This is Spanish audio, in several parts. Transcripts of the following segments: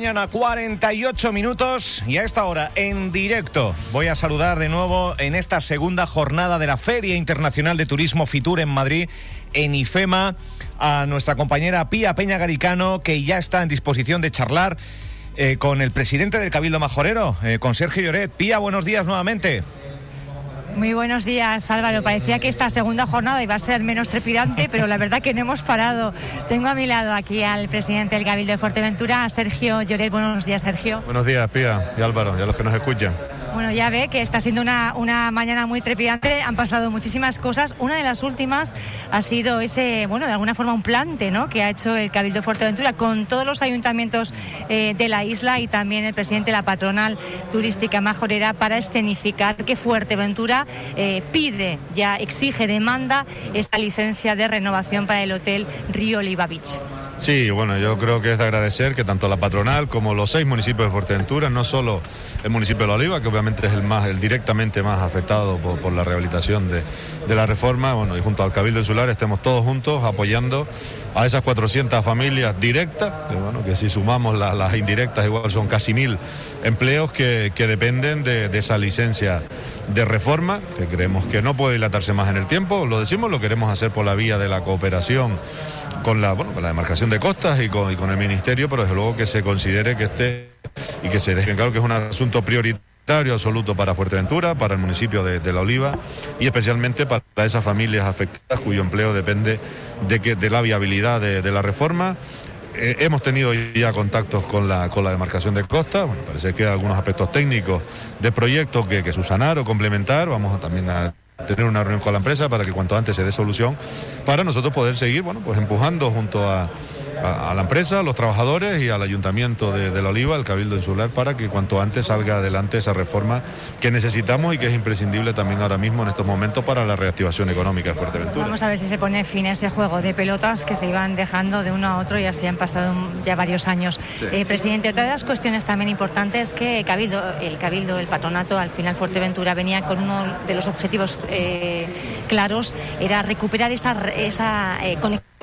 mañana, 48 minutos y a esta hora en directo voy a saludar de nuevo en esta segunda jornada de la Feria Internacional de Turismo Fitur en Madrid, en IFEMA, a nuestra compañera Pía Peña Garicano que ya está en disposición de charlar eh, con el presidente del Cabildo Majorero, eh, con Sergio Lloret. Pía, buenos días nuevamente. Muy buenos días, Álvaro. Parecía que esta segunda jornada iba a ser menos trepidante, pero la verdad que no hemos parado. Tengo a mi lado aquí al presidente del Cabildo de Fuerteventura, Sergio Lloret. Buenos días, Sergio. Buenos días, Pía y Álvaro, y a los que nos escuchan. Bueno, ya ve que está siendo una, una mañana muy trepidante, han pasado muchísimas cosas. Una de las últimas ha sido ese, bueno, de alguna forma un plante, ¿no? Que ha hecho el Cabildo Fuerteventura con todos los ayuntamientos eh, de la isla y también el presidente de la patronal turística majorera para escenificar que Fuerteventura eh, pide, ya exige, demanda esa licencia de renovación para el hotel Río Oliva. Sí, bueno, yo creo que es de agradecer que tanto la patronal como los seis municipios de Fuerteventura, no solo el municipio de La Oliva, que obviamente es el más, el directamente más afectado por, la rehabilitación de, la reforma, bueno, y junto al Cabildo Insular estemos todos juntos apoyando a esas 400 familias directas, que bueno, que si sumamos las indirectas igual son casi mil empleos que, dependen de, de, esa licencia de reforma, que creemos que no puede dilatarse más en el tiempo, lo decimos, lo queremos hacer por la vía de la cooperación con la, bueno, con la demarcación de costas y con, y con el Ministerio, pero desde luego que se considere que esté y que se deje claro que es un asunto prioritario absoluto para Fuerteventura, para el municipio de, La Oliva y especialmente para esas familias afectadas cuyo empleo depende de, que, de la viabilidad de, la reforma. Eh, hemos tenido ya contactos con la, con la demarcación de costas, bueno, parece que hay algunos aspectos técnicos de proyecto que, que subsanar o complementar, vamos también a tener una reunión con la empresa para que cuanto antes se dé solución, para nosotros poder seguir, bueno, pues empujando junto a, a, la empresa, a los trabajadores y al ayuntamiento de, La Oliva, el Cabildo Insular, para que cuanto antes salga adelante esa reforma que necesitamos y que es imprescindible también ahora mismo en estos momentos para la reactivación económica de Fuerteventura. Vamos a ver si se pone fin a ese juego de pelotas que se iban dejando de uno a otro y así han pasado ya varios años. Eh, presidente, otra de las cuestiones también importantes es que Cabildo, el Cabildo, el patronato, al final Fuerteventura venía con uno de los objetivos eh, claros, era recuperar esa, esa eh,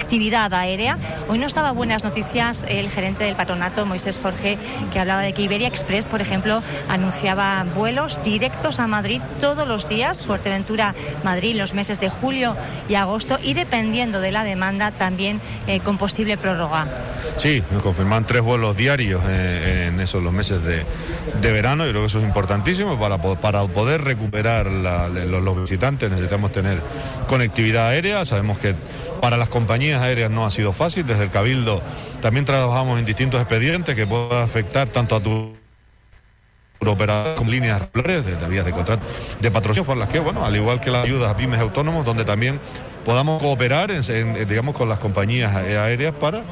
actividad aérea. Hoy no estaba buenas noticias el gerente del patronato, Moisés Jorge, que hablaba de que Iberia Express, por ejemplo, anunciaba vuelos directos a Madrid todos los días, Fuerteventura, Madrid, los meses de julio y agosto, y dependiendo de la demanda, también eh, con posible prórroga. Sí, nos confirman tres vuelos diarios eh, en esos los meses de, verano, y creo que eso es importantísimo para, para poder recuperar los visitantes. Necesitamos tener conectividad aérea, sabemos que para las compañías aéreas no ha sido fácil. Desde el Cabildo también trabajamos en distintos expedientes que puedan afectar tanto a tu operador como líneas regulares de, vías de contrato de patrocinio por las que, bueno, al igual que las ayudas a pymes autónomos, donde también podamos cooperar, digamos, con las compañías aéreas para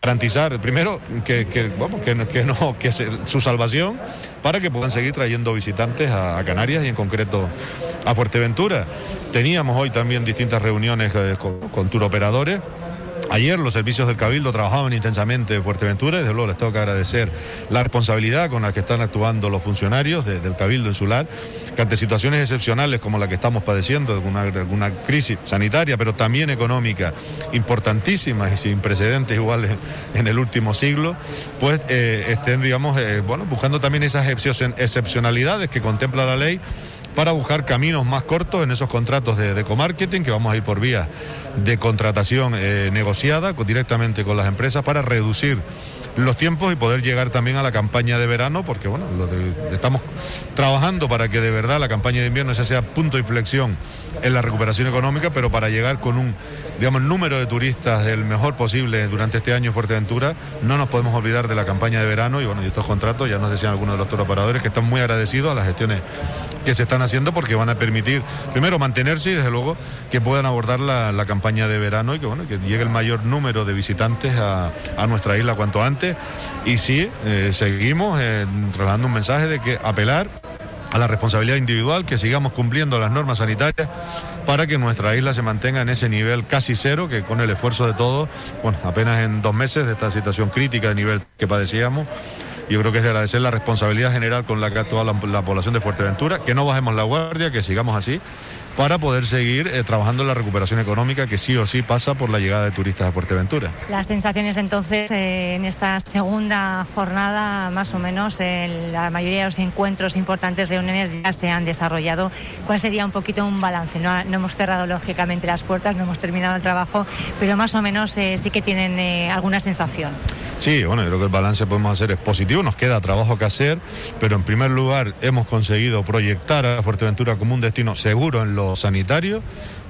garantizar, primero, que, que, que, no, que su salvación para que puedan seguir trayendo visitantes a, Canarias y en concreto a Fuerteventura. Teníamos hoy también distintas reuniones eh, con, con operadores Ayer los servicios del Cabildo trabajaban intensamente en Fuerteventura desde luego les tengo que agradecer la responsabilidad con la que están actuando los funcionarios del Cabildo Insular, que ante situaciones excepcionales como la que estamos padeciendo, una, una crisis sanitaria, pero también económica importantísima y sin precedentes iguales en el último siglo, pues eh, estén, digamos, eh, bueno, buscando también esas excepcionalidades que contempla la ley para buscar caminos más cortos en esos contratos de, de comarketing que vamos a ir por vía de contratación eh, negociada directamente con las empresas para reducir los tiempos y poder llegar también a la campaña de verano, porque bueno, estamos trabajando para que de verdad la campaña de invierno ese sea punto de inflexión en la recuperación económica, pero para llegar con un digamos, número de turistas el mejor posible durante este año en Fuerteventura, no nos podemos olvidar de la campaña de verano y bueno, y estos contratos, ya nos decían algunos de los operadores que están muy agradecidos a las gestiones que se están haciendo porque van a permitir, primero, mantenerse y desde luego que puedan abordar la, campaña de verano y que bueno, que llegue el mayor número de visitantes a, nuestra isla cuanto antes. Y sí, eh, seguimos eh, trasladando un mensaje de que apelar a la responsabilidad individual, que sigamos cumpliendo las normas sanitarias para que nuestra isla se mantenga en ese nivel casi cero, que con el esfuerzo de todos, bueno, apenas en dos meses de esta situación crítica de nivel que padecíamos, Yo creo que es de agradecer la responsabilidad general con la que actúa la, la población de Fuerteventura, que no bajemos la guardia, que sigamos así para poder seguir eh, trabajando en la recuperación económica que sí o sí pasa por la llegada de turistas a Fuerteventura. Las sensaciones entonces eh, en esta segunda jornada, más o menos, en la mayoría de los encuentros importantes, reuniones ya se han desarrollado. ¿Cuál sería un poquito un balance? No, hemos cerrado lógicamente las puertas, no hemos terminado el trabajo, pero más o menos eh, sí que tienen alguna sensación. Sí, bueno, yo creo que el balance podemos hacer es positivo, nos queda trabajo que hacer, pero en primer lugar hemos conseguido proyectar a Fuerteventura como un destino seguro en sanitario,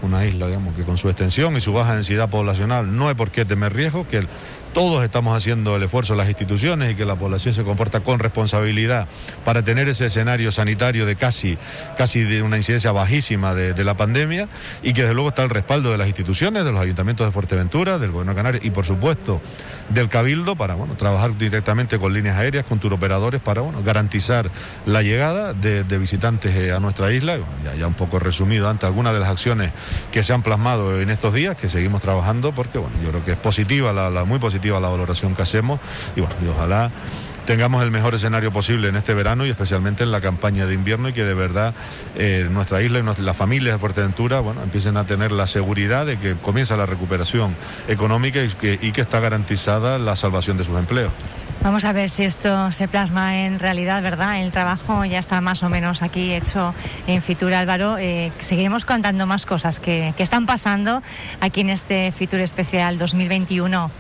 una isla, digamos, que con su extensión y su baja densidad poblacional no hay por qué temer riesgo, que todos estamos haciendo el esfuerzo, las instituciones, y que la población se comporta con responsabilidad para tener ese escenario sanitario de casi, casi de una incidencia bajísima de, la pandemia, y que desde luego está el respaldo de las instituciones, de los ayuntamientos de Fuerteventura, del Gobierno de Canarias y por supuesto del Cabildo para bueno, trabajar directamente con líneas aéreas, con turoperadores para bueno, garantizar la llegada de, visitantes eh, a nuestra isla. Ya, un poco resumido ante algunas de las acciones que se han plasmado en estos días, que seguimos trabajando porque bueno, yo creo que es positiva, la, muy positiva la valoración que hacemos y bueno, y ojalá tengamos el mejor escenario posible en este verano y especialmente en la campaña de invierno y que de verdad eh, nuestra isla y las familias de Fuerteventura bueno, empiecen a tener la seguridad de que comienza la recuperación económica y que, está garantizada la salvación de sus empleos. Vamos a ver si esto se plasma en realidad, ¿verdad? El trabajo ya está más o menos aquí hecho en Fitur Álvaro. Eh, seguiremos contando más cosas que están pasando aquí en este Fitur Especial 2021.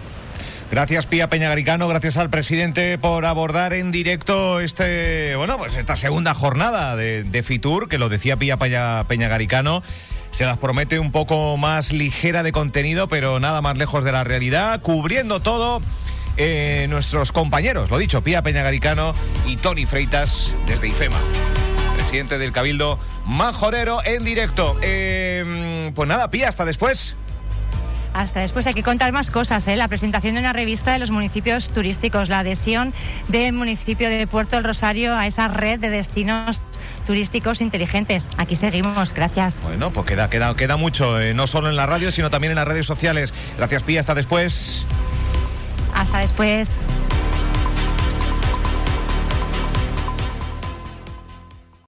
Gracias Pía Peñagaricano, gracias al presidente por abordar en directo este, bueno, pues esta segunda jornada de, de Fitur, que lo decía Pía Peñagaricano se las promete un poco más ligera de contenido, pero nada más lejos de la realidad, cubriendo todo eh, nuestros compañeros, lo dicho, Pía Peñagaricano y Tony Freitas desde IFEMA. Presidente del Cabildo Majorero en directo. Eh, pues nada, Pía, hasta después. Hasta después hay que contar más cosas. ¿eh? La presentación de una revista de los municipios turísticos, la adhesión del municipio de Puerto del Rosario a esa red de destinos turísticos inteligentes. Aquí seguimos, gracias. Bueno, pues queda, queda, queda mucho, no solo en la radio, sino también en las redes sociales. Gracias, Pía, hasta después. Hasta después.